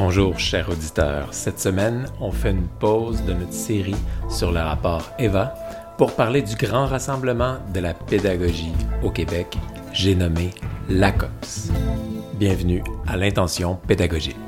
Bonjour chers auditeurs. Cette semaine, on fait une pause de notre série sur le rapport EVA pour parler du grand rassemblement de la pédagogie au Québec, j'ai nommé l'ACOPS. Bienvenue à l'intention pédagogique.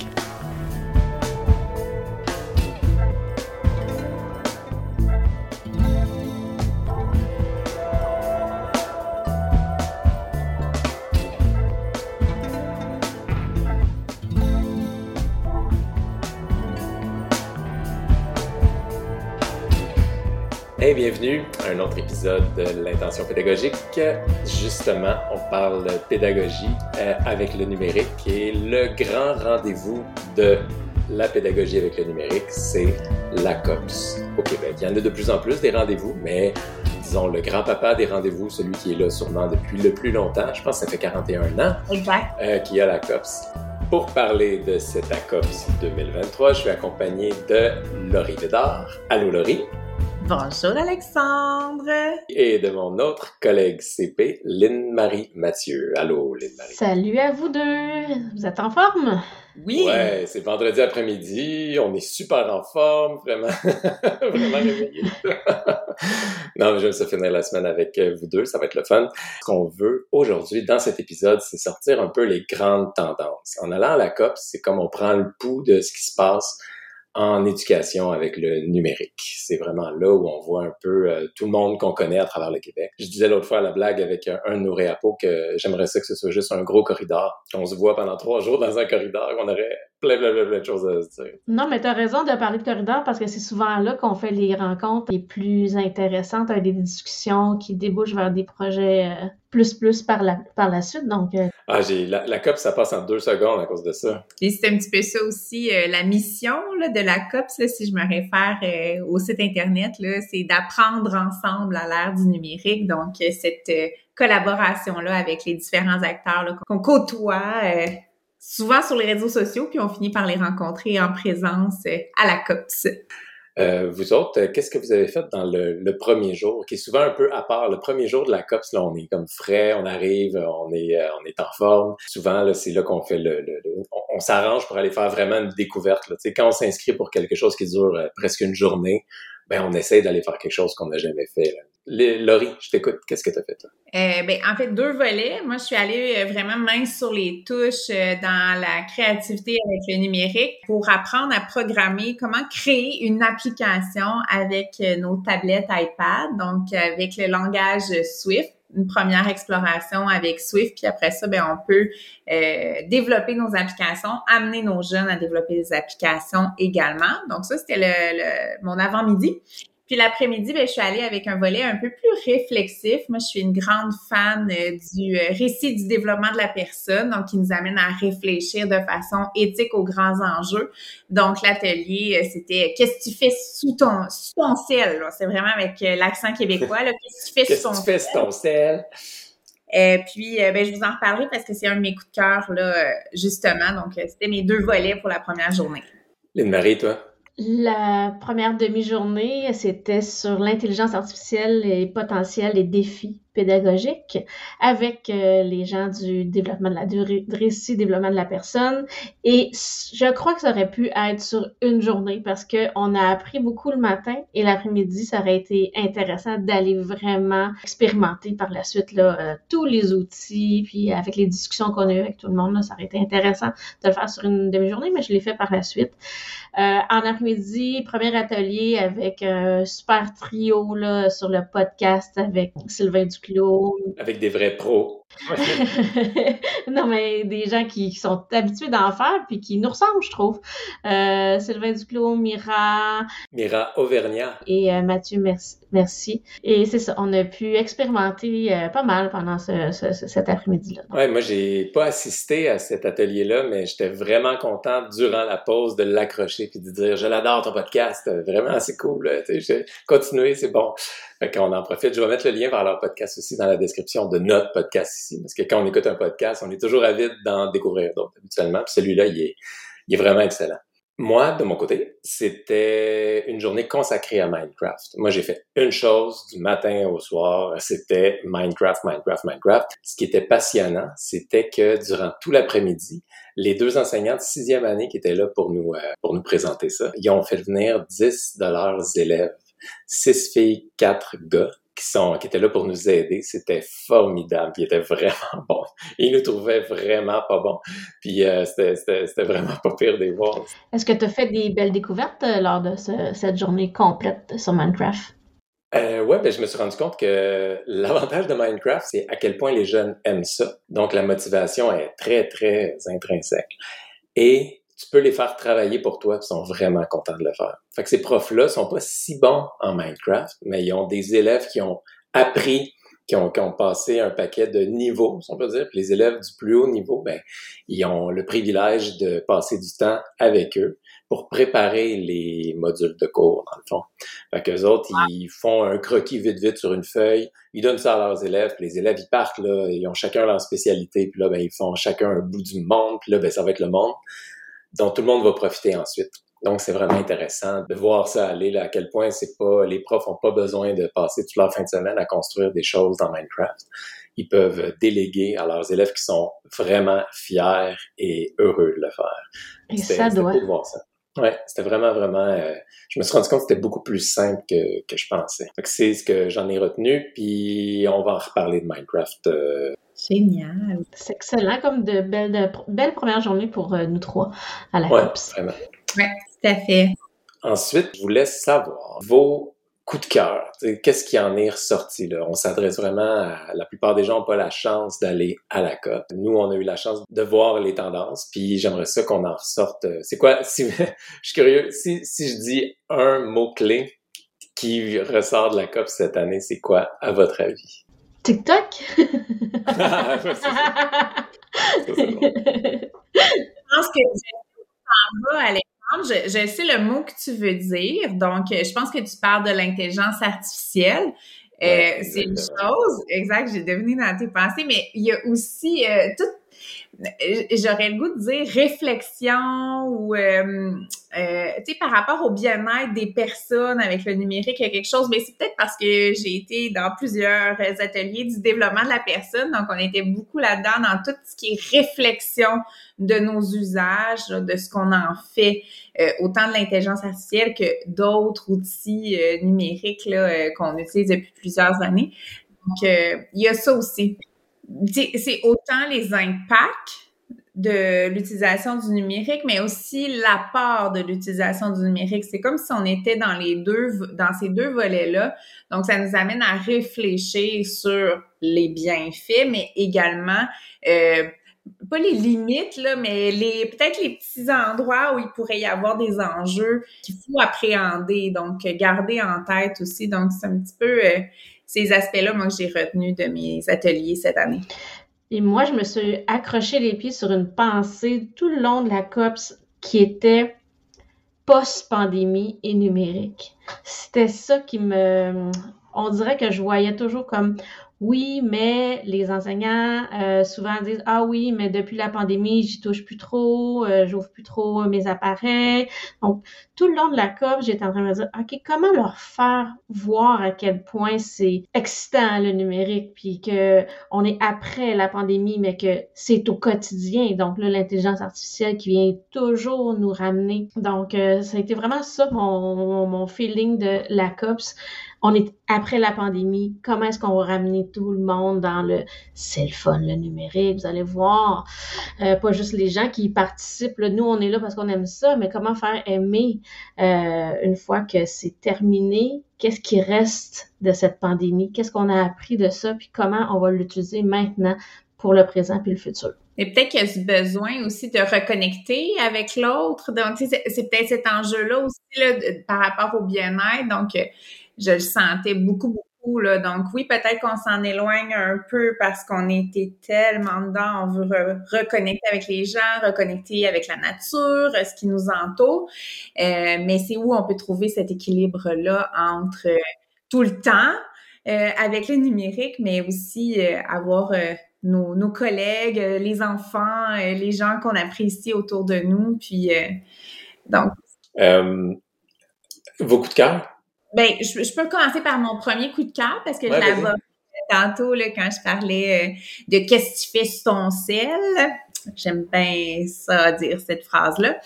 Épisode de l'intention pédagogique. Justement, on parle pédagogie euh, avec le numérique et le grand rendez-vous de la pédagogie avec le numérique, c'est la COPS au Québec. Il y en a de plus en plus des rendez-vous, mais disons le grand-papa des rendez-vous, celui qui est là sûrement depuis le plus longtemps, je pense que ça fait 41 ans, exact. Euh, qui a la COPS. Pour parler de cette ACOPS 2023, je suis accompagné de Laurie Védard. Allô Laurie. Bonjour Alexandre. Et de mon autre collègue CP, Lynne-Marie Mathieu. Allô Lynne-Marie. Salut à vous deux. Vous êtes en forme? Oui. Ouais, c'est vendredi après-midi. On est super en forme, vraiment. vraiment réveillés. non, mais je vais se finir la semaine avec vous deux. Ça va être le fun. Ce qu'on veut aujourd'hui dans cet épisode, c'est sortir un peu les grandes tendances. En allant à la COP, c'est comme on prend le pouls de ce qui se passe en éducation avec le numérique. C'est vraiment là où on voit un peu euh, tout le monde qu'on connaît à travers le Québec. Je disais l'autre fois à la blague avec un, un de nos que j'aimerais ça que ce soit juste un gros corridor, qu'on se voit pendant trois jours dans un corridor, qu'on aurait plein, plein, plein, plein de choses à se dire. Non, mais tu as raison de parler de corridor parce que c'est souvent là qu'on fait les rencontres les plus intéressantes, avec des discussions qui débouchent vers des projets euh, plus, plus par la, par la suite. Donc, euh, Ah, j'ai la, la COP, ça passe en deux secondes à cause de ça. Et c'est un petit peu ça aussi, euh, la mission là, de la COPS, là, si je me réfère euh, au site Internet, là, c'est d'apprendre ensemble à l'ère du numérique. Donc, cette euh, collaboration-là avec les différents acteurs là, qu'on côtoie euh, souvent sur les réseaux sociaux, puis on finit par les rencontrer en présence euh, à la COPS. Euh, vous autres, euh, qu'est-ce que vous avez fait dans le, premier jour, qui est souvent un peu à part? Le premier jour de la COPS, là, on est comme frais, on arrive, on est, euh, on est en forme. Souvent, là, c'est là qu'on fait le, le, le on, s'arrange pour aller faire vraiment une découverte. Là. Quand on s'inscrit pour quelque chose qui dure presque une journée, ben on essaie d'aller faire quelque chose qu'on n'a jamais fait. Là. Laurie, je t'écoute. Qu'est-ce que tu as fait, toi? Euh, ben, en fait, deux volets. Moi, je suis allée euh, vraiment main sur les touches euh, dans la créativité avec le numérique pour apprendre à programmer, comment créer une application avec nos tablettes iPad, donc avec le langage Swift une première exploration avec Swift, puis après ça, ben on peut développer nos applications, amener nos jeunes à développer des applications également. Donc ça, c'était le, mon avant-midi. Puis l'après-midi, ben, je suis allée avec un volet un peu plus réflexif. Moi, je suis une grande fan euh, du euh, récit du développement de la personne, donc qui nous amène à réfléchir de façon éthique aux grands enjeux. Donc l'atelier, euh, c'était qu'est-ce que tu fais sous ton sous ton ciel C'est vraiment avec l'accent québécois. Qu'est-ce que tu fais sous ton ciel Qu'est-ce que tu fais sous ton ciel euh, puis, euh, ben, je vous en reparlerai parce que c'est un de mes coups de cœur, là, justement. Donc, c'était mes deux volets pour la première journée. Lynne-Marie, toi? La première demi-journée, c'était sur l'intelligence artificielle et potentiel et défis pédagogiques avec euh, les gens du développement de la du récit développement de la personne. Et je crois que ça aurait pu être sur une journée parce que on a appris beaucoup le matin et l'après-midi ça aurait été intéressant d'aller vraiment expérimenter par la suite là euh, tous les outils puis avec les discussions qu'on a eues avec tout le monde là, ça aurait été intéressant de le faire sur une demi-journée mais je l'ai fait par la suite. Euh, en après-midi premier atelier avec un super trio là sur le podcast avec Sylvain Duclos avec des vrais pros. non, mais des gens qui, qui sont habitués d'en faire puis qui nous ressemblent, je trouve. Euh, Sylvain Duclos, Mira. Mira Auvergnat. Et euh, Mathieu, merci. merci. Et c'est ça, on a pu expérimenter euh, pas mal pendant ce, ce, cet après-midi-là. Ouais, moi, j'ai pas assisté à cet atelier-là, mais j'étais vraiment content durant la pause de l'accrocher puis de dire Je l'adore ton podcast, vraiment, c'est cool. Continuez, c'est bon. Fait qu'on en profite. Je vais mettre le lien vers leur podcast aussi dans la description de notre podcast Parce que quand on écoute un podcast, on est toujours avide d'en découvrir d'autres habituellement. Puis celui-là, il est, il est vraiment excellent. Moi, de mon côté, c'était une journée consacrée à Minecraft. Moi, j'ai fait une chose du matin au soir, c'était Minecraft, Minecraft, Minecraft. Ce qui était passionnant, c'était que durant tout l'après-midi, les deux enseignants de sixième année qui étaient là pour nous, euh, pour nous présenter ça, ils ont fait venir 10 de leurs élèves, six filles, quatre gars qui sont qui étaient là pour nous aider. C'était formidable. Ils étaient vraiment bons. Ils nous trouvaient vraiment pas bons. Puis euh, c'était vraiment pas pire des voir. Est-ce que tu as fait des belles découvertes euh, lors de cette journée complète sur Minecraft? Euh, ouais, ben je me suis rendu compte que l'avantage de Minecraft, c'est à quel point les jeunes aiment ça. Donc la motivation est très très intrinsèque. Et tu peux les faire travailler pour toi, ils sont vraiment contents de le faire. Fait que ces profs-là sont pas si bons en Minecraft, mais ils ont des élèves qui ont appris, qui ont, qui ont passé un paquet de niveaux, si on peut dire. Puis les élèves du plus haut niveau, ben, ils ont le privilège de passer du temps avec eux pour préparer les modules de cours, dans le fond. Fait qu'eux autres, ils font un croquis vite vite sur une feuille, ils donnent ça à leurs élèves, puis les élèves, ils partent, là, ils ont chacun leur spécialité, puis là, ben, ils font chacun un bout du monde, puis là, ben, ça va être le monde dont tout le monde va profiter ensuite. Donc, c'est vraiment intéressant de voir ça aller, là, à quel point c'est pas, les profs ont pas besoin de passer toute leur fin de semaine à construire des choses dans Minecraft. Ils peuvent déléguer à leurs élèves qui sont vraiment fiers et heureux de le faire. Et ça doit. De voir ça. Ouais, c'était vraiment, vraiment. Euh, je me suis rendu compte que c'était beaucoup plus simple que, que je pensais. C'est ce que j'en ai retenu, puis on va en reparler de Minecraft euh, Génial. C'est excellent, comme de belles, de belles premières journées pour euh, nous trois à la ouais, COPS. Vraiment. Oui, tout à fait. Ensuite, je vous laisse savoir vos coups de cœur. Qu'est-ce qui en est ressorti là? On s'adresse vraiment à la plupart des gens n'ont pas la chance d'aller à la COP. Nous, on a eu la chance de voir les tendances, puis j'aimerais ça qu'on en ressorte. Euh, c'est quoi? Si, je suis curieux, si, si je dis un mot-clé qui ressort de la COP cette année, c'est quoi, à votre avis? TikTok? Je pense que tu Alexandre. Je, je, sais le mot que tu veux dire. Donc, je pense que tu parles de l'intelligence artificielle. Euh, c'est une chose, exact, j'ai deviné dans tes pensées, mais il y a aussi euh, tout j'aurais le goût de dire réflexion ou euh, euh, tu sais par rapport au bien-être des personnes avec le numérique il y a quelque chose mais c'est peut-être parce que j'ai été dans plusieurs ateliers du développement de la personne donc on était beaucoup là-dedans dans tout ce qui est réflexion de nos usages de ce qu'on en fait euh, autant de l'intelligence artificielle que d'autres outils numériques qu'on utilise depuis plusieurs années. Donc il y a ça aussi c'est autant les impacts de l'utilisation du numérique, mais aussi l'apport de l'utilisation du numérique. C'est comme si on était dans les deux, dans ces deux volets-là. Donc, ça nous amène à réfléchir sur les bienfaits, mais également euh, pas les limites là, mais les peut-être les petits endroits où il pourrait y avoir des enjeux qu'il faut appréhender. Donc, garder en tête aussi. Donc, c'est un petit peu euh, ces aspects-là, moi, que j'ai retenu de mes ateliers cette année. Et moi, je me suis accroché les pieds sur une pensée tout le long de la COPS qui était post-pandémie et numérique. C'était ça qui me... On dirait que je voyais toujours comme oui, mais les enseignants euh, souvent disent ah oui, mais depuis la pandémie, j'y touche plus trop, euh, j'ouvre plus trop mes appareils. Donc tout le long de la COP, j'étais en train de me dire ok, comment leur faire voir à quel point c'est excitant le numérique, puis que on est après la pandémie, mais que c'est au quotidien. Donc là, l'intelligence artificielle qui vient toujours nous ramener. Donc euh, ça a été vraiment ça mon, mon feeling de la COPS on est après la pandémie, comment est-ce qu'on va ramener tout le monde dans le cell phone, le numérique, vous allez voir, euh, pas juste les gens qui participent, nous on est là parce qu'on aime ça, mais comment faire aimer euh, une fois que c'est terminé, qu'est-ce qui reste de cette pandémie, qu'est-ce qu'on a appris de ça, puis comment on va l'utiliser maintenant pour le présent puis le futur? Et peut-être qu'il y a ce besoin aussi de reconnecter avec l'autre. Donc, c'est peut-être cet enjeu-là aussi là, par rapport au bien-être. Donc, je le sentais beaucoup, beaucoup. Là. Donc oui, peut-être qu'on s'en éloigne un peu parce qu'on était tellement dedans, on veut reconnecter avec les gens, reconnecter avec la nature, ce qui nous entoure. Euh, mais c'est où on peut trouver cet équilibre-là entre euh, tout le temps euh, avec le numérique, mais aussi avoir nos, collègues, les enfants, les gens qu'on apprécie autour de nous, puis Donc. Euh, de cœur? Ben, je, peux commencer par mon premier coup de cœur parce que je l'aborde tantôt là, quand je parlais euh, de qu'est-ce que tu fais sur ton sel. J'aime bien ça dire cette phrase-là.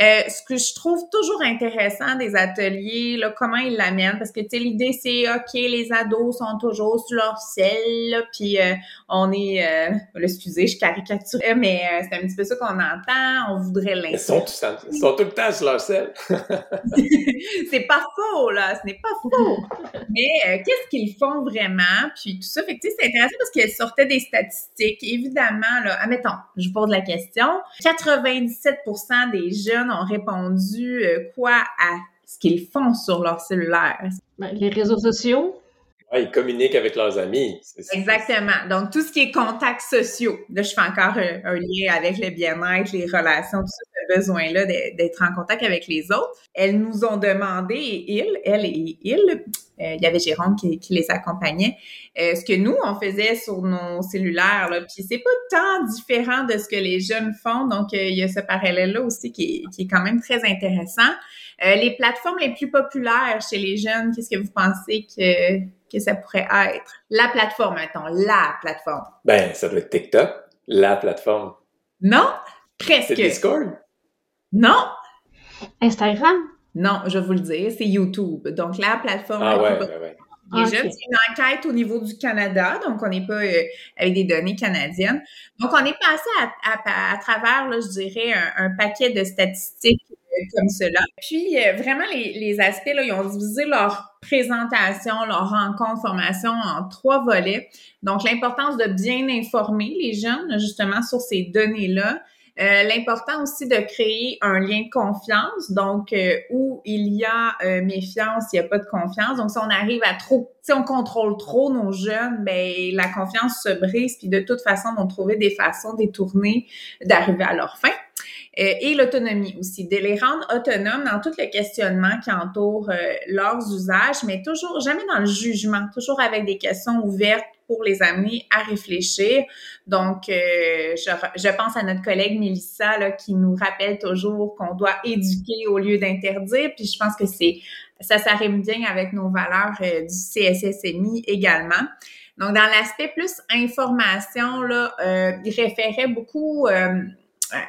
Euh, ce que je trouve toujours intéressant des ateliers, là, comment ils l'amènent, parce que tu sais, l'idée c'est ok, les ados sont toujours sur leur sel, puis euh, on est, euh, excusez, je caricature, mais euh, c'est un petit peu ça qu'on entend. On voudrait l'inscrire. Ils sont, ils sont tout le temps sur leur sel. c'est pas faux là, ce n'est pas faux. mais qu'est-ce qu'ils font vraiment, puis tout ça, fait que tu sais, c'est intéressant parce qu'elles sortaient des statistiques. Évidemment là, admettons, je vous pose la question, 97% des jeunes ont répondu euh, quoi à ce qu'ils font sur leur cellulaire? Ben, les réseaux sociaux. ils communiquent avec leurs amis. Exactement. Donc, tout ce qui est contacts sociaux. Là, je fais encore un, lien avec le bien-être, les relations, tout ça, ce besoin-là d'être en contact avec les autres. Elles nous ont demandé, et ils, elles et ils, euh, il y avait Jérôme qui, les accompagnait. Euh, ce que nous, on faisait sur nos cellulaires, là, puis c'est pas tant différent de ce que les jeunes font, donc euh, il y a ce parallèle-là aussi qui est, quand même très intéressant. les plateformes les plus populaires chez les jeunes, qu'est-ce que vous pensez que, que ça pourrait être? La plateforme, attends, la plateforme. Ben, ça doit être TikTok, la plateforme. Non, presque. C'est Discord? Non. Instagram? Non, je vais vous le dire, c'est YouTube. Donc, la plateforme. Ah ouais, ouais, ouais. Déjà, c'est une enquête au niveau du Canada, donc on n'est pas euh, avec des données canadiennes. Donc, on est passé à, travers, là, je dirais, un, paquet de statistiques euh, comme cela. Puis, euh, vraiment, les, les, aspects, là, ils ont divisé leur présentation, leur rencontre, formation en trois volets. Donc, l'importance de bien informer les jeunes, justement, sur ces données-là. Euh, l'important aussi de créer un lien de confiance, donc euh, où il y a euh, méfiance, il n'y a pas de confiance. Donc si on arrive à trop, si on contrôle trop nos jeunes, ben la confiance se brise, puis de toute façon, on vont trouver des façons détournées d'arriver à leur fin. et l'autonomie aussi, de les rendre autonomes dans tout le questionnement qui entoure leurs usages, mais toujours jamais dans le jugement, toujours avec des questions ouvertes pour les amener à réfléchir. Donc, euh, je, pense à notre collègue Mélissa qui nous rappelle toujours qu'on doit éduquer au lieu d'interdire. Puis je pense que c'est ça s'arrime bien avec nos valeurs euh, du CSSMI également. Donc, dans l'aspect plus information, là, euh, il référait beaucoup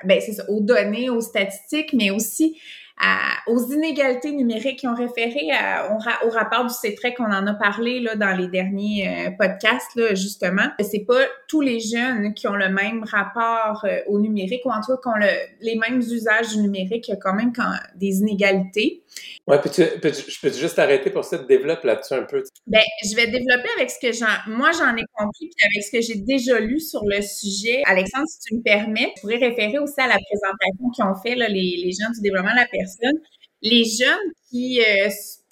ben, aux données, aux statistiques, mais aussi aux inégalités numériques qui ont référé au, rapport du CETREC qu'on en a parlé là, dans les derniers euh, podcasts, là, justement. C'est pas tous les jeunes qui ont le même rapport euh, au numérique ou en tout cas qui ont le, les mêmes usages du numérique. Il y a quand même quand, des inégalités. Ouais, peux-tu, peux je peux juste arrêter pour ça, développe là-dessus un peu? Ben, je vais développer avec ce que j'en, moi j'en ai compris, puis avec ce que j'ai déjà lu sur le sujet. Alexandre, si tu me permets, je pourrais référer aussi à la présentation qu'ils ont fait là, les, les gens du développement de la personne. Les jeunes qui euh,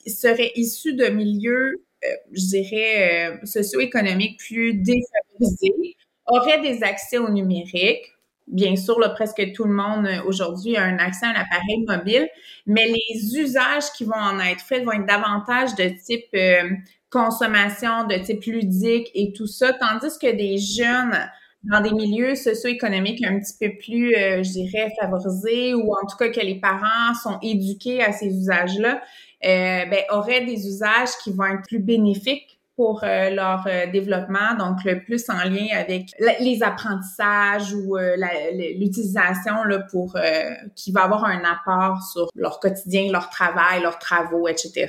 seraient issus de milieux, euh, je dirais, euh, socio-économiques plus défavorisés auraient des accès au numérique Bien sûr, presque tout le monde euh, aujourd'hui a un accès à un appareil mobile, mais les usages qui vont en être faits vont être davantage de type euh, consommation, de type ludique et tout ça, tandis que des jeunes dans des milieux socio-économiques un petit peu plus, euh, je dirais, favorisés ou en tout cas que les parents sont éduqués à ces usages-là, euh, ben, auraient des usages qui vont être plus bénéfiques pour euh, leur euh, développement, donc le plus en lien avec les apprentissages ou euh, l'utilisation là pour qui va avoir un apport sur leur quotidien, leur travail, leurs travaux, etc.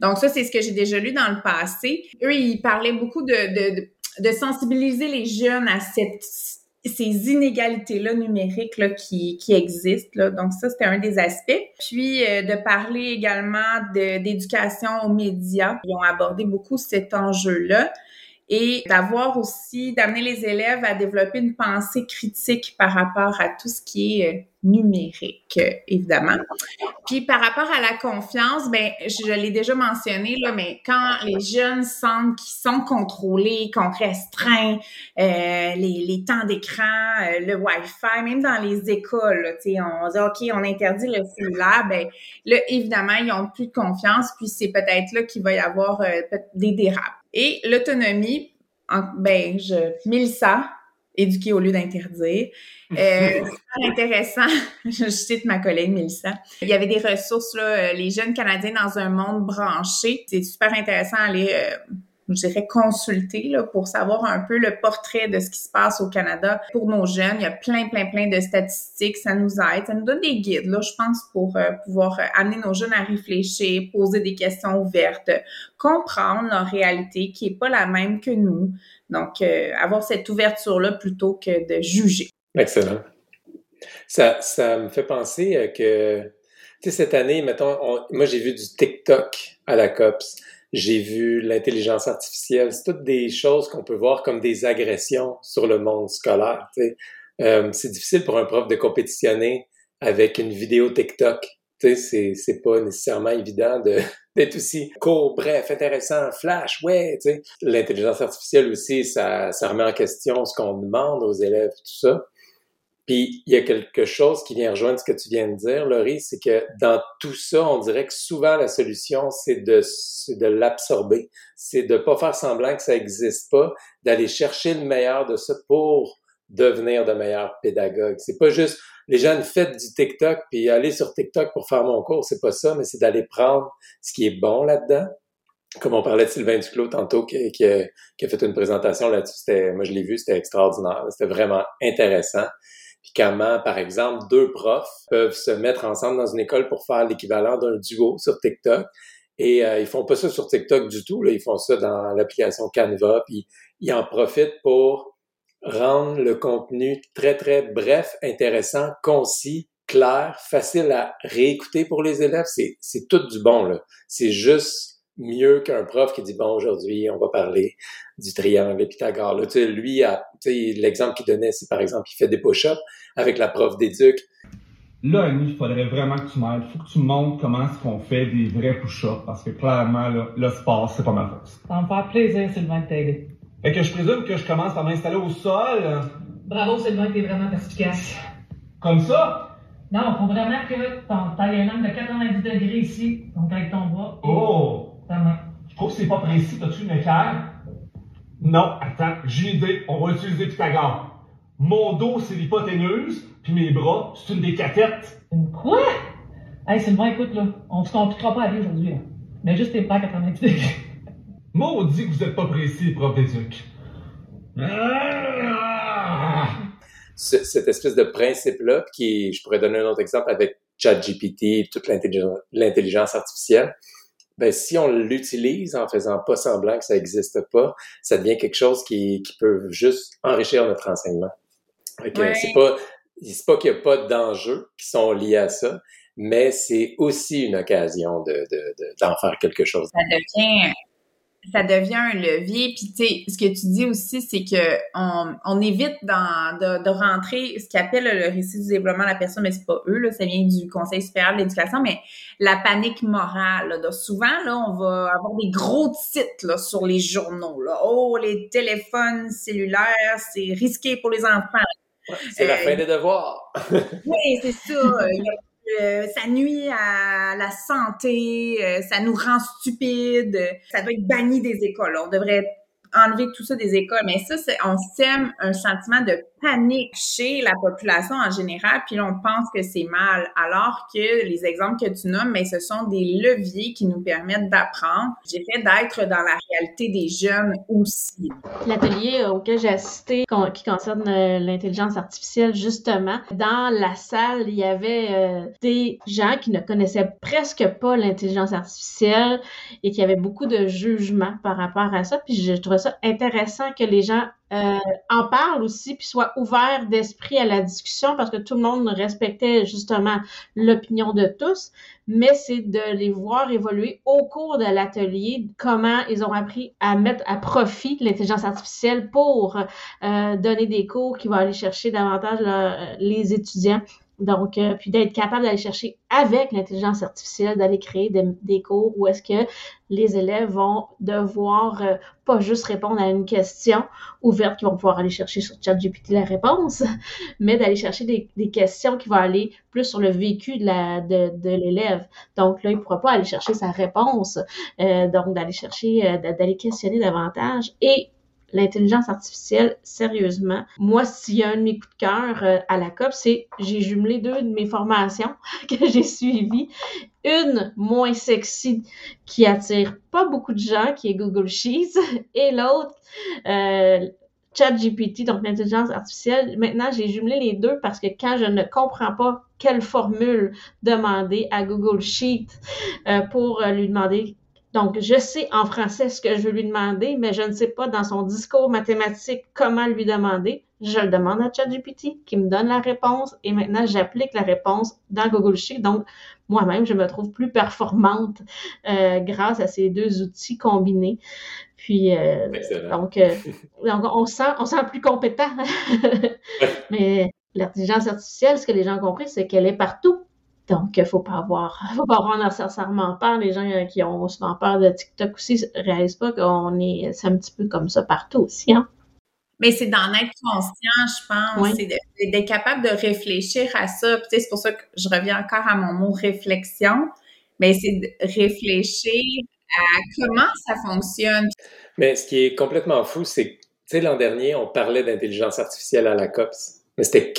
Donc ça c'est ce que j'ai déjà lu dans le passé. Eux ils parlaient beaucoup de, de, de sensibiliser les jeunes à cette ces inégalités-là numériques là, qui, qui existent. Là. Donc ça, c'était un des aspects. Puis euh, de parler également d'éducation aux médias. Ils ont abordé beaucoup cet enjeu-là et d'avoir aussi, d'amener les élèves à développer une pensée critique par rapport à tout ce qui est euh, numérique, évidemment. Puis par rapport à la confiance, ben je, l'ai déjà mentionné là, mais quand les jeunes sentent qu'ils sont contrôlés, qu'on restreint euh, les, les, temps d'écran, euh, le Wi-Fi, même dans les écoles, tu sais, on dit ok, on interdit le cellulaire, ben là évidemment ils ont plus de confiance, puis c'est peut-être là qu'il va y avoir euh, des dérapes. Et l'autonomie, ben je, ça éduquer au lieu d'interdire. Euh, super intéressant. je cite ma collègue Mélissa. Il y avait des ressources, là, les jeunes Canadiens dans un monde branché. C'est super intéressant à aller je dirais, consulter là, pour savoir un peu le portrait de ce qui se passe au Canada pour nos jeunes. Il y a plein, plein, plein de statistiques. Ça nous aide. Ça nous donne des guides, là, je pense, pour euh, pouvoir euh, amener nos jeunes à réfléchir, poser des questions ouvertes, comprendre leur réalité qui est pas la même que nous. Donc, euh, avoir cette ouverture-là plutôt que de juger. Excellent. Ça, ça me fait penser que, tu sais, cette année, mettons, moi, j'ai vu du TikTok à la COPS j'ai vu l'intelligence artificielle. C'est toutes des choses qu'on peut voir comme des agressions sur le monde scolaire. Euh, c'est difficile pour un prof de compétitionner avec une vidéo TikTok. C'est, c'est pas nécessairement évident de, d'être aussi court, bref, intéressant, flash, ouais. L'intelligence artificielle aussi, ça, ça remet en question ce qu'on demande aux élèves, tout ça. Puis il y a quelque chose qui vient rejoindre ce que tu viens de dire, Laurie, c'est que dans tout ça, on dirait que souvent la solution, c'est de, de l'absorber, c'est de pas faire semblant que ça n'existe pas, d'aller chercher le meilleur de ça pour devenir de meilleurs pédagogues. C'est pas juste les jeunes faites du TikTok puis aller sur TikTok pour faire mon cours, c'est pas ça, mais c'est d'aller prendre ce qui est bon là-dedans. Comme on parlait de Sylvain Duclos tantôt qui, qui, a, qui a fait une présentation là-dessus, c'était, moi je l'ai vu, c'était extraordinaire, c'était vraiment intéressant puis comment, par exemple, deux profs peuvent se mettre ensemble dans une école pour faire l'équivalent d'un duo sur TikTok. Et euh, ils font pas ça sur TikTok du tout, là. ils font ça dans l'application Canva, puis ils en profitent pour rendre le contenu très, très bref, intéressant, concis, clair, facile à réécouter pour les élèves. C'est tout du bon, là. C'est juste mieux qu'un prof qui dit bon aujourd'hui on va parler du triangle de Pythagore. Là, tu sais, lui, l'exemple qu'il donnait, c'est par exemple il fait des push-ups avec la prof d'éduc. Là, Annie, il faudrait vraiment que tu m'aides. Il faut que tu me montres comment est-ce qu'on fait des vrais push-ups parce que clairement, là, le sport, c'est pas ma force. Ça va me faire plaisir, Sylvain, de t'aider. Fait que je présume que je commence par m'installer au sol. Bravo, Sylvain, t'es vraiment perspicace. Comme ça? Non, faut vraiment que ton taille un angle de 90 degrés ici, donc avec ton bras. Oh! Je trouve que c'est pas précis. T'as-tu une équerre? Non, attends, j'ai une idée. On va utiliser Pythagore. Mon dos, c'est l'hypoténuse, puis mes bras, c'est une des. Une quoi? Hey, Sylvain, écoute, là, on ne compliquera pas à aller aujourd'hui, là. Mais juste tes bras à 90 degrés. Maudit que vous êtes pas précis, prof d'éduc. Cette espèce de principe-là, qui, je pourrais donner un autre exemple avec ChatGPT, toute l'intelligence artificielle, ben, si on l'utilise en faisant pas semblant que ça n'existe pas, ça devient quelque chose qui, qui peut juste enrichir notre enseignement. C'est pas, c'est pas qu'il n'y a pas d'enjeux qui sont liés à ça, mais c'est aussi une occasion de, de, d'en faire quelque chose. Ça devient ça devient un levier. Puis, tu sais, ce que tu dis aussi, c'est que on, on évite dans, de, de, rentrer ce qu'appelle le récit du développement de la personne, mais c'est pas eux, là, ça vient du Conseil supérieur de l'éducation, mais la panique morale. Là, souvent, là, on va avoir des gros titres là, sur les journaux. Là. Oh, les téléphones cellulaires, c'est risqué pour les enfants. c'est la fin euh, des devoirs. oui, c'est ça. Euh, ça nuit à la santé, euh, ça nous rend stupides, ça doit être banni des écoles. On devrait enlever tout ça des écoles. Mais ça, c'est, on sème un sentiment de panique chez la population en général, puis on pense que c'est mal, alors que les exemples que tu nommes, mais ce sont des leviers qui nous permettent d'apprendre, j'ai fait d'être dans la réalité des jeunes aussi. L'atelier auquel j'ai assisté, qui concerne euh, l'intelligence artificielle, justement, dans la salle, il y avait euh, des gens qui ne connaissaient presque pas l'intelligence artificielle et qui avaient beaucoup de jugements par rapport à ça, puis je trouvais intéressant que les gens euh, en parle aussi, puis soit ouvert d'esprit à la discussion parce que tout le monde respectait justement l'opinion de tous, mais c'est de les voir évoluer au cours de l'atelier, comment ils ont appris à mettre à profit l'intelligence artificielle pour euh, donner des cours qui vont aller chercher davantage les étudiants donc, euh, puis d'être capable d'aller chercher avec l'intelligence artificielle, d'aller créer des, cours où est-ce que les élèves vont devoir euh, pas juste répondre à une question ouverte, qui vont pouvoir aller chercher sur ChatGPT la réponse, mais d'aller chercher des, questions qui vont aller plus sur le vécu de, l'élève. Donc là, il ne pourra pas aller chercher sa réponse, euh, donc d'aller chercher, d'aller questionner davantage et l'intelligence artificielle, sérieusement, moi, s'il y a un de mes coups de cœur euh, à la COP, c'est j'ai jumelé deux de mes formations que j'ai suivies. Une moins sexy qui attire pas beaucoup de gens, qui est Google Sheets, et l'autre, euh, ChatGPT, donc l'intelligence artificielle. Maintenant, j'ai jumelé les deux parce que quand je ne comprends pas quelle formule demander à Google Sheet euh, pour euh, lui demander donc, je sais en français ce que je veux lui demander, mais je ne sais pas dans son discours mathématique comment lui demander. Je le demande à ChatGPT qui me donne la réponse et maintenant j'applique la réponse dans Google Sheet. Donc, moi-même, je me trouve plus performante euh, grâce à ces deux outils combinés. Puis, euh, donc, euh, donc, on sent, on sent plus compétent. mais l'intelligence artificielle, ce que les gens ont compris, c'est qu'elle est partout. Donc, il ne faut pas avoir, faut pas avoir nécessairement peur. Les gens euh, qui ont souvent peur de TikTok aussi ne réalisent pas qu'on est, c'est un petit peu comme ça partout aussi, hein? Mais c'est d'en être conscient, je pense. C'est d'être capable de réfléchir à ça. Puis, c'est pour ça que je reviens encore à mon mot réflexion. Mais c'est de réfléchir à comment ça fonctionne. Mais ce qui est complètement fou, c'est que, tu sais, l'an dernier, on parlait d'intelligence artificielle à la COPS, mais c'était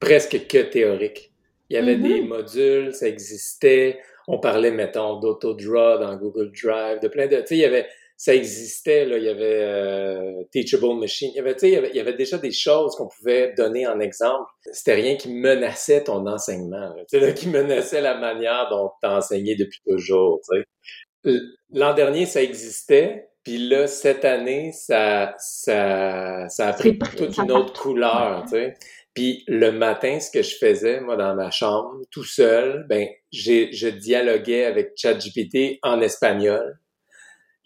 presque que théorique. Il y avait des mm-hmm. modules, ça existait. On parlait, mettons, d'AutoDraw dans Google Drive, de plein de... Tu sais, il y avait... Ça existait, là, il y avait euh, Teachable Machine. Il y avait, tu sais, il y avait, déjà des choses qu'on pouvait donner en exemple. C'était rien qui menaçait ton enseignement, tu sais, qui menaçait la manière dont tu as enseigné depuis toujours, tu sais. L'an dernier, ça existait, puis là, cette année, ça, ça, ça a pris toute une autre couleur, tu sais. Puis le matin, ce que je faisais, moi, dans ma chambre, tout seul, ben, je dialoguais avec ChatGPT en espagnol.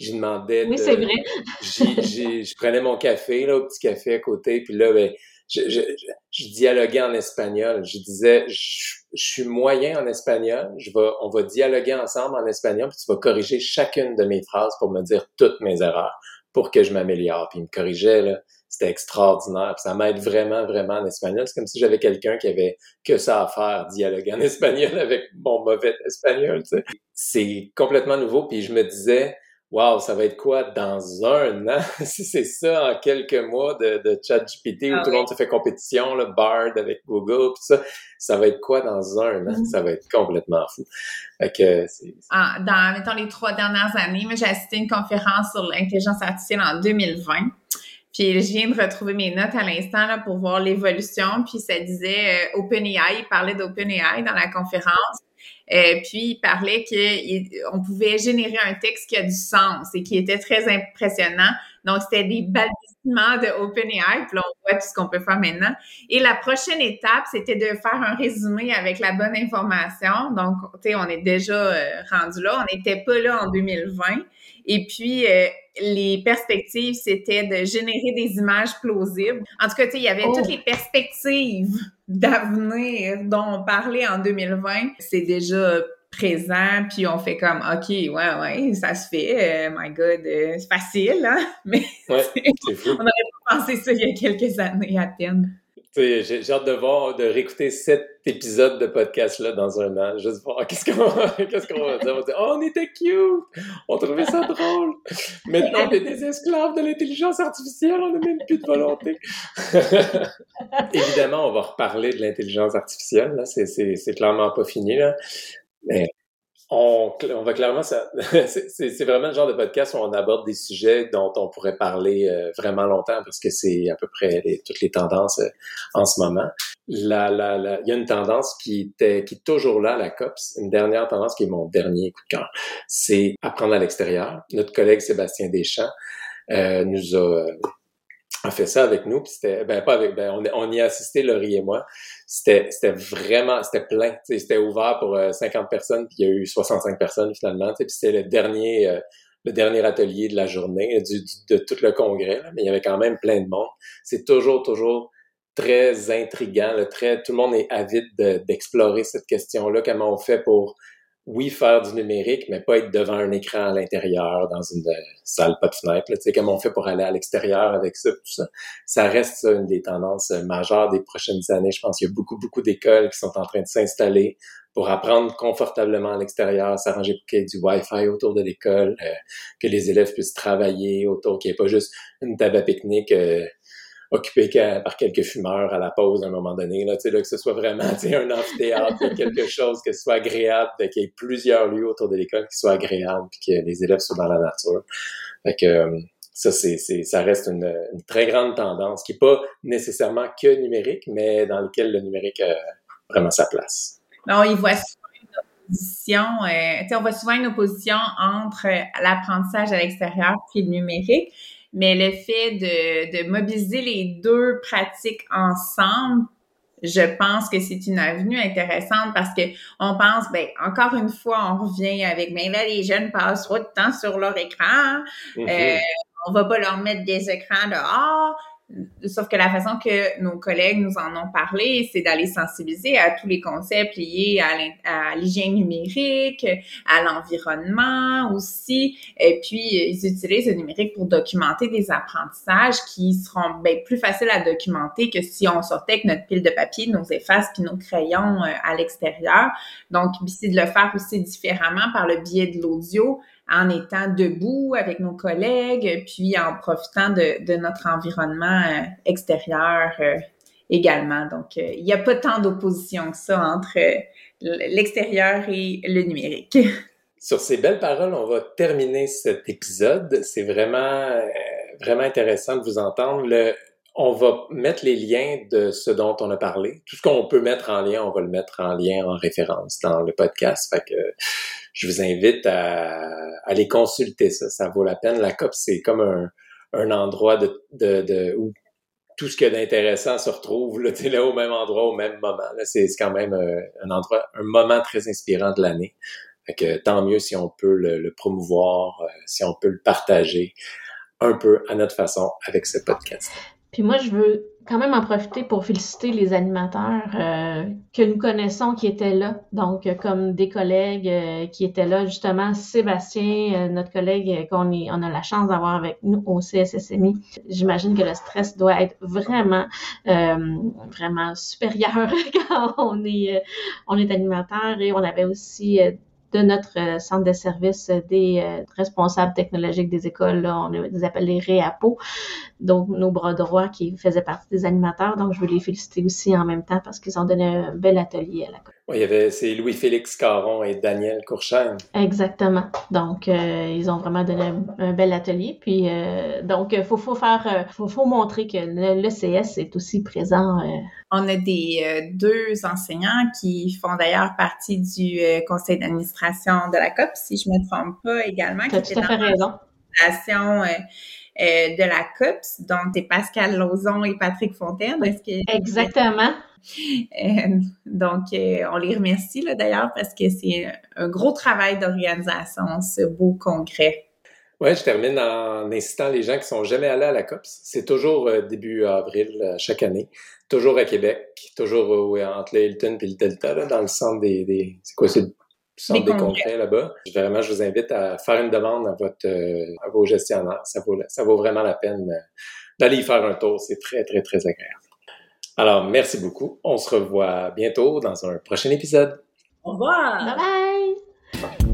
Je demandais. Oui, c'est vrai. je prenais mon café, là, au petit café à côté, puis là, ben, je, je, je, dialoguais en espagnol. Je disais, je, suis moyen en espagnol. Je vais, on va dialoguer ensemble en espagnol, puis tu vas corriger chacune de mes phrases pour me dire toutes mes erreurs, pour que je m'améliore. Puis il me corrigeait là c'était extraordinaire. ça m'aide vraiment, vraiment en espagnol. C'est comme si j'avais quelqu'un qui avait que ça à faire, dialoguer en espagnol avec mon mauvais espagnol. Tu sais. C'est complètement nouveau. Puis je me disais, Wow, ça va être quoi dans un an? si c'est ça en quelques mois de, de ChatGPT où ah tout le monde se fait compétition, le Bard avec Google, tout ça, ça va être quoi dans un an? Mm-hmm. Ça va être complètement fou. que ah, dans, mettons, les trois dernières années, j'ai assisté à une conférence sur l'intelligence artificielle en 2020. Puis je viens de retrouver mes notes à l'instant là, pour voir l'évolution. Puis ça disait euh, OpenAI, il parlait d'OpenAI dans la conférence. Euh, puis il parlait qu'on pouvait générer un texte qui a du sens et qui était très impressionnant. Donc c'était des balbutiements de OpenAI. Puis là, on voit tout ce qu'on peut faire maintenant. Et la prochaine étape, c'était de faire un résumé avec la bonne information. Donc, tu sais, on est déjà euh, rendu là. On n'était pas là en 2020. Et puis, euh, les perspectives, c'était de générer des images plausibles. En tout cas, il y avait toutes oh. les perspectives d'avenir dont on parlait en 2020. C'est déjà présent, puis on fait comme, OK, ouais, ouais, ça se fait. Euh, my God, euh, c'est facile, hein? Mais ouais, on n'aurait pas pensé ça il y a quelques années à peine. J'ai hâte de voir, de réécouter cet épisode de podcast-là dans un an. Juste voir qu'est-ce qu'on qu'est-ce qu'on va dire. On va dire, oh, on était cute! On trouvait ça drôle! Maintenant, on est des esclaves de l'intelligence artificielle, on n'a même plus de volonté. Évidemment, on va reparler de l'intelligence artificielle. C'est clairement pas fini. Là. Mais on, on, va clairement, c'est vraiment le genre de podcast où on aborde des sujets dont on pourrait parler euh, vraiment longtemps parce que c'est à peu près toutes les tendances euh, en ce moment. La, la, la, il y a une tendance qui, était, qui est toujours là, la COPS, une dernière tendance qui est mon dernier coup de cœur, c'est apprendre à l'extérieur. Notre collègue Sébastien Deschamps euh, nous a a fait ça avec nous, puis c'était, ben pas avec, ben on, y a assisté, Laurie et moi. C'était, c'était vraiment, c'était plein, c'était ouvert pour 50 euh, personnes, puis il y a eu 65 personnes finalement, puis c'était le dernier, euh, le dernier atelier de la journée, du, de tout le congrès, mais il y avait quand même plein de monde. C'est toujours, toujours très intriguant, très, tout le monde est avide d'explorer cette question-là, comment on fait pour oui, faire du numérique, mais pas être devant un écran à l'intérieur, dans une salle pas de fenêtre, tu sais, comme on fait pour aller à l'extérieur avec ça, ça. Reste une des tendances majeures des prochaines années. Je pense qu'il y a beaucoup, beaucoup d'écoles qui sont en train de s'installer pour apprendre confortablement à l'extérieur, s'arranger pour qu'il y ait du Wi-Fi autour de l'école, euh, que les élèves puissent travailler autour, qu'il n'y ait pas juste une table à pique-nique euh, occupée par quelques fumeurs à la pause à un moment donné, là, là, que ce soit vraiment un amphithéâtre, quelque chose que ce soit agréable, qu'il y ait plusieurs lieux autour de l'école qui soient agréables, puis que les élèves soient dans la nature. Fait que, euh, ça, c'est, ça reste une, très grande tendance qui n'est pas nécessairement que numérique, mais dans lequel le numérique a vraiment sa place. Non, il voit une opposition, euh, on voit souvent une opposition entre l'apprentissage à l'extérieur et le numérique, mais le fait de, de mobiliser les deux pratiques ensemble, je pense que c'est une avenue intéressante parce que on pense, ben encore une fois, on revient avec, mais là les jeunes passent trop de temps sur leur écran, mm-hmm. euh, on va pas leur mettre des écrans dehors. Sauf que la façon que nos collègues nous en ont parlé, c'est d'aller sensibiliser à tous les concepts liés à l'hygiène numérique, à l'environnement aussi. Et puis, ils utilisent le numérique pour documenter des apprentissages qui seront bien plus faciles à documenter que si on sortait avec notre pile de papier, nos effaces puis nos crayons euh, à l'extérieur. Donc, c'est de le faire aussi différemment par le biais de l'audio en étant debout avec nos collègues, puis en profitant de, notre environnement euh, extérieur euh, également. Donc, euh, il n'y a pas tant d'opposition que ça entre l'extérieur et le numérique. Sur ces belles paroles, on va terminer cet épisode. C'est vraiment, vraiment intéressant de vous entendre. On va mettre les liens de ce dont on a parlé. Tout ce qu'on peut mettre en lien, on va le mettre en lien, en référence dans le podcast. Je vous invite à aller consulter ça. Ça vaut la peine. La COP, c'est comme un, un endroit de, de, de, où tout ce qu'il y a d'intéressant se retrouve là, là, au même endroit, au même moment. C'est quand même euh, un endroit, un moment très inspirant de l'année. Que tant mieux si on peut le, le promouvoir, euh, si on peut le partager un peu à notre façon avec ce podcast. Puis moi, je veux quand même en profiter pour féliciter les animateurs euh, que nous connaissons qui étaient là. Donc, euh, comme des collègues euh, qui étaient là, justement, Sébastien, notre collègue qu'on on a la chance d'avoir avec nous au CSSMI. J'imagine que le stress doit être vraiment, vraiment supérieur quand on est, on est animateur. Et on avait aussi de notre euh, centre de service des euh, responsables technologiques des écoles. on les appelle les REAPO, donc nos bras droits qui faisaient partie des animateurs. Donc, je veux les féliciter aussi en même temps parce qu'ils ont donné un bel atelier à la oui, il y avait, c'est Louis-Félix Caron et Daniel Courchaine. Exactement. Donc, ils ont vraiment donné un, bel atelier. Puis, donc, il faut, faut faire, faut, faut montrer que l'ECS est aussi présent on a des euh, deux enseignants qui font d'ailleurs partie du euh, conseil d'administration de la COP, si je me trompe pas également. Tu as tout à fait raison. Euh, de la COPS, dont c'est Pascal Lauzon et Patrick Fontaine. Exactement. Donc, on les remercie d'ailleurs parce que c'est un gros travail d'organisation, ce beau congrès. Oui, je termine en incitant les gens qui sont jamais allés à la COPS. C'est toujours début avril chaque année toujours à Québec, toujours entre le Hilton et le Delta, là, dans le centre des, des c'est quoi, c'est le centre des, congrès là-bas. Vraiment, je vous invite à faire une demande à votre, euh, à vos gestionnaires. Ça vaut, ça vaut vraiment la peine euh, d'aller y faire un tour. C'est très, très, très agréable. Alors, merci beaucoup. On se revoit bientôt dans un prochain épisode. Au revoir. Bye bye.